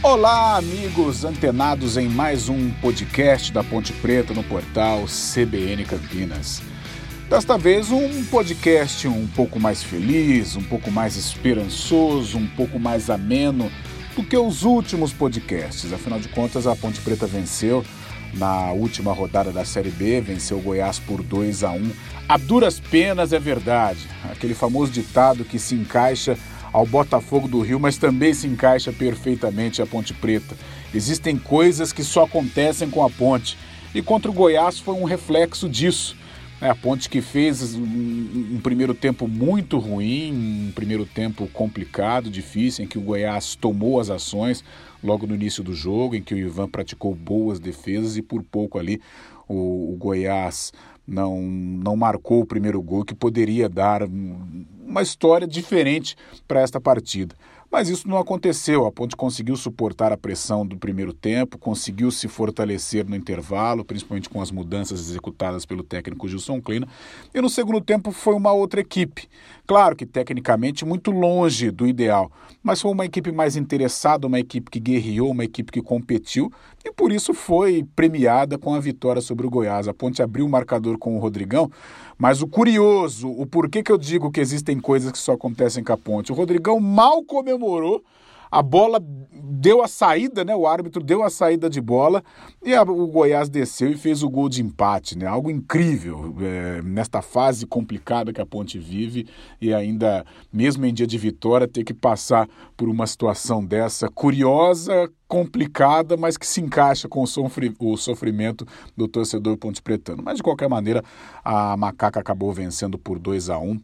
Olá, amigos antenados em mais um podcast da Ponte Preta no portal CBN Campinas. Desta vez, um podcast um pouco mais feliz, um pouco mais esperançoso, um pouco mais ameno do que os últimos podcasts. Afinal de contas, a Ponte Preta venceu na última rodada da Série B, venceu o Goiás por 2 a 1 A duras penas é verdade, aquele famoso ditado que se encaixa ao Botafogo do Rio, mas também se encaixa perfeitamente à Ponte Preta. Existem coisas que só acontecem com a Ponte. E contra o Goiás foi um reflexo disso. A Ponte que fez um, um, primeiro tempo muito ruim, um primeiro tempo complicado, difícil, em que o Goiás tomou as ações logo no início do jogo, em que o Ivan praticou boas defesas e por pouco ali o, o Goiás não, não marcou o primeiro gol que poderia dar uma história diferente para esta partida. Mas isso não aconteceu. A Ponte conseguiu suportar a pressão do primeiro tempo, conseguiu se fortalecer no intervalo, principalmente com as mudanças executadas pelo técnico Gilson Kleina. E no segundo tempo foi uma outra equipe. Claro que tecnicamente muito longe do ideal, mas foi uma equipe mais interessada, uma equipe que guerreou, uma equipe que competiu e por isso foi premiada com a vitória sobre o Goiás. A Ponte abriu o marcador com o Rodrigão, mas o curioso, o porquê que eu digo que existem coisas que só acontecem com a Ponte, o Rodrigão mal comemorou a bola deu a saída, né? O árbitro deu a saída de bola e a, o Goiás desceu e fez o gol de empate, né? Algo incrível é, nesta fase complicada que a Ponte vive e ainda, mesmo em dia de vitória, ter que passar por uma situação dessa curiosa, complicada, mas que se encaixa com o, sofri o sofrimento do torcedor ponte pretano. Mas de qualquer maneira, a Macaca acabou vencendo por 2 a 1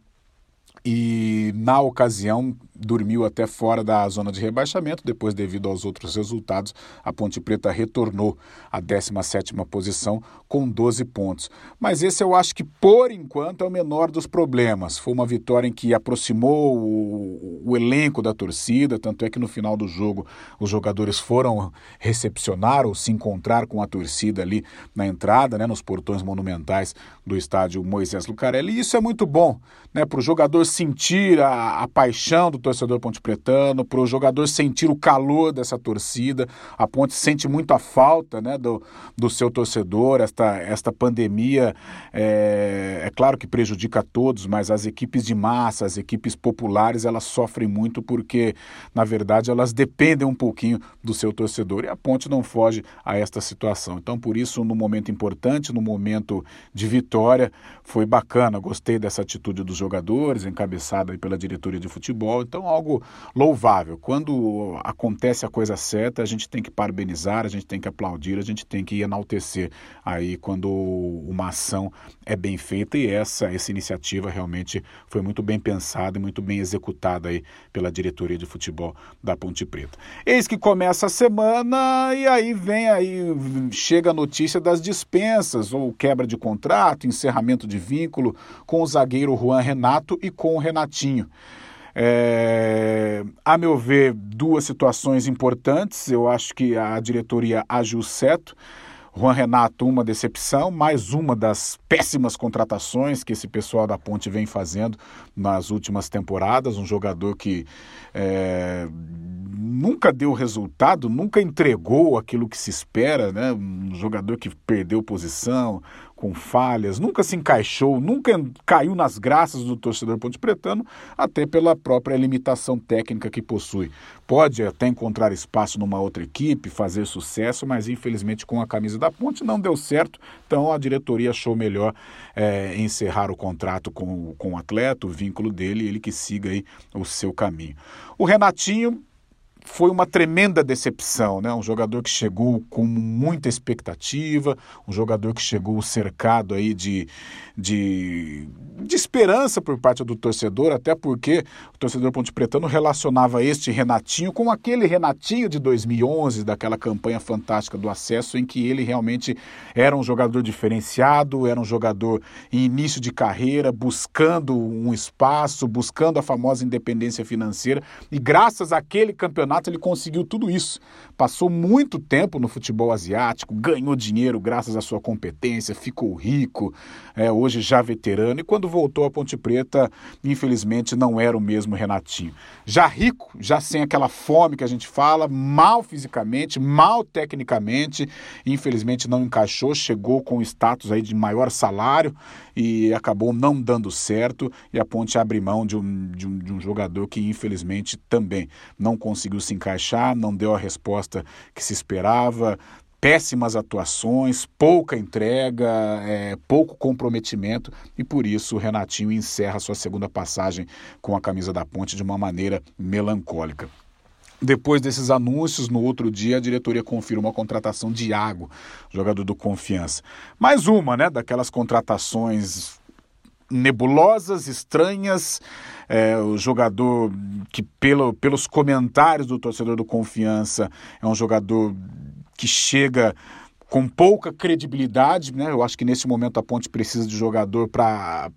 e na ocasião dormiu até fora da zona de rebaixamento, depois devido aos outros resultados, a Ponte Preta retornou à 17ª posição com 12 pontos. Mas esse eu acho que por enquanto é o menor dos problemas. Foi uma vitória em que aproximou o, o elenco da torcida, tanto é que no final do jogo os jogadores foram recepcionar ou se encontrar com a torcida ali na entrada, né, nos portões monumentais do estádio Moisés Lucarelli. E isso é muito bom, né, para o jogador sentir a, a paixão do torcedor pontepretano, para o jogador sentir o calor dessa torcida. A Ponte sente muito a falta né, do, do seu torcedor. Esta, esta pandemia, é, é claro que prejudica a todos, mas as equipes de massa, as equipes populares, elas sofrem muito porque, na verdade, elas dependem um pouquinho do seu torcedor. E a Ponte não foge a esta situação. Então, por isso, no momento importante, no momento de vitória, foi bacana. Gostei dessa atitude dos jogadores, encabeçada pela diretoria de futebol. Então, algo louvável. Quando acontece a coisa certa, a gente tem que parabenizar, a gente tem que aplaudir, a gente tem que enaltecer aí quando uma ação é bem feita e essa, essa iniciativa realmente foi muito bem pensada e muito bem executada aí pela diretoria de futebol da Ponte Preta. Eis que começa a semana e aí vem aí, chega a notícia das dispensas ou quebra de contrato, encerramento de vínculo com o zagueiro Juan Renato e com o Renatinho. É, a meu ver, duas situações importantes. Eu acho que a diretoria agiu certo. Juan Renato, uma decepção, mais uma das péssimas contratações que esse pessoal da Ponte vem fazendo nas últimas temporadas. Um jogador que é, nunca deu resultado, nunca entregou aquilo que se espera, né? Um jogador que perdeu posição, com falhas, nunca se encaixou, nunca caiu nas graças do torcedor ponte pretano, até pela própria limitação técnica que possui. Pode até encontrar espaço numa outra equipe, fazer sucesso, mas infelizmente com a camisa da ponte não deu certo, então a diretoria achou melhor é, encerrar o contrato com, com o atleta, o vínculo dele, ele que siga aí o seu caminho. O Renatinho foi uma tremenda decepção, né? Um jogador que chegou com muita expectativa, um jogador que chegou cercado aí de, de, de esperança por parte do torcedor, até porque o torcedor Ponte Pretano relacionava este Renatinho com aquele Renatinho de 2011, daquela campanha fantástica do acesso, em que ele realmente era um jogador diferenciado, era um jogador em início de carreira, buscando um espaço, buscando a famosa independência financeira, e graças àquele campeonato ele conseguiu tudo isso. Passou muito tempo no futebol asiático, ganhou dinheiro graças à sua competência, ficou rico, é, hoje já veterano, e quando voltou à Ponte Preta, infelizmente não era o mesmo Renatinho. Já rico, já sem aquela fome que a gente fala, mal fisicamente, mal tecnicamente, infelizmente não encaixou, chegou com status aí de maior salário e acabou não dando certo, e a Ponte abre mão de um, de um, de um jogador que infelizmente também não conseguiu se encaixar, não deu a resposta que se esperava, péssimas atuações, pouca entrega, é, pouco comprometimento e por isso o Renatinho encerra sua segunda passagem com a camisa da Ponte de uma maneira melancólica. Depois desses anúncios, no outro dia, a diretoria confirma a contratação de Iago, jogador do Confiança. Mais uma, né, daquelas contratações nebulosas, estranhas. É, o jogador que, pelo, pelos comentários do torcedor do Confiança, é um jogador que chega com pouca credibilidade, né? Eu acho que nesse momento a Ponte precisa de jogador para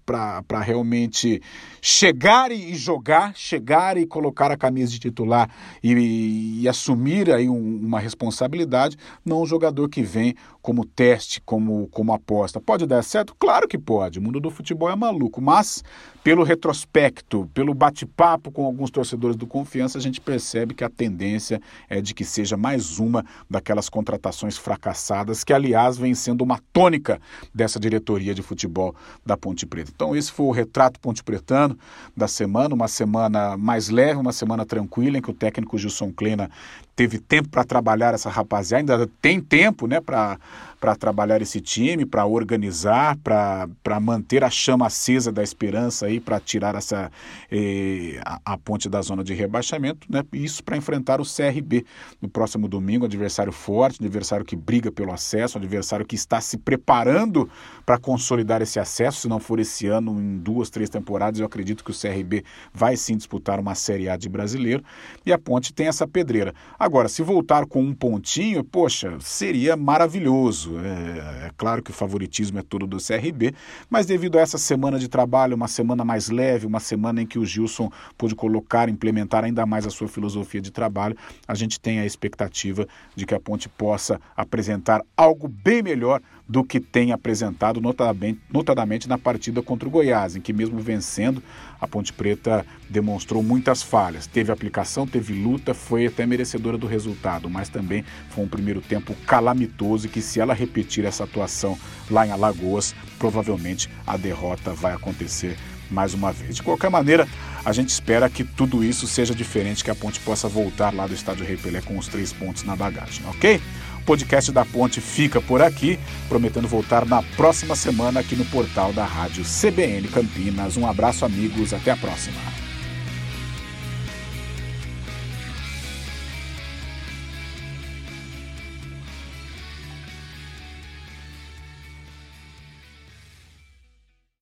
realmente chegar e jogar, chegar e colocar a camisa de titular e, e assumir aí um, uma responsabilidade, não um jogador que vem como teste, como, como aposta. Pode dar certo? Claro que pode. O mundo do futebol é maluco, mas pelo retrospecto, pelo bate-papo com alguns torcedores do Confiança, a gente percebe que a tendência é de que seja mais uma daquelas contratações fracassadas, que aliás vem sendo uma tônica dessa diretoria de futebol da Ponte Preta. Então, esse foi o retrato ponte pretano da semana, uma semana mais leve, uma semana tranquila, em que o técnico Gilson Klena teve tempo para trabalhar essa rapaziada, ainda tem tempo né, para trabalhar esse time, para organizar, para manter a chama acesa da esperança aí, para tirar essa eh, a, a, ponte da zona de rebaixamento, né? Isso para enfrentar o CRB no próximo domingo, adversário forte, adversário que briga pelo acesso, adversário que está se preparando para consolidar esse acesso, se não for esse ano, em duas, três temporadas, eu acredito que o CRB vai sim disputar uma Série A de brasileiro e a ponte tem essa pedreira. Agora, se voltar com um pontinho, poxa, seria maravilhoso. É, é, claro que o favoritismo é todo do CRB, mas devido a essa semana de trabalho, uma semana mais leve, uma semana em que o Gilson pôde colocar, implementar ainda mais a sua filosofia de trabalho, a gente tem a expectativa de que a Ponte possa apresentar algo bem melhor do que tem apresentado, notadamente, notadamente na partida contra o Goiás, em que mesmo vencendo, a Ponte Preta demonstrou muitas falhas. Teve aplicação, teve luta, foi até merecedora do resultado, mas também foi um primeiro tempo calamitoso e que se ela repetir essa atuação lá em Alagoas, provavelmente a derrota vai acontecer mais uma vez. De qualquer maneira, a gente espera que tudo isso seja diferente, que a Ponte possa voltar lá do estádio Rei Pelé com os três pontos na bagagem, ok? Podcast da Ponte fica por aqui, prometendo voltar na próxima semana aqui no portal da Rádio CBN Campinas. Um abraço, amigos, até a próxima.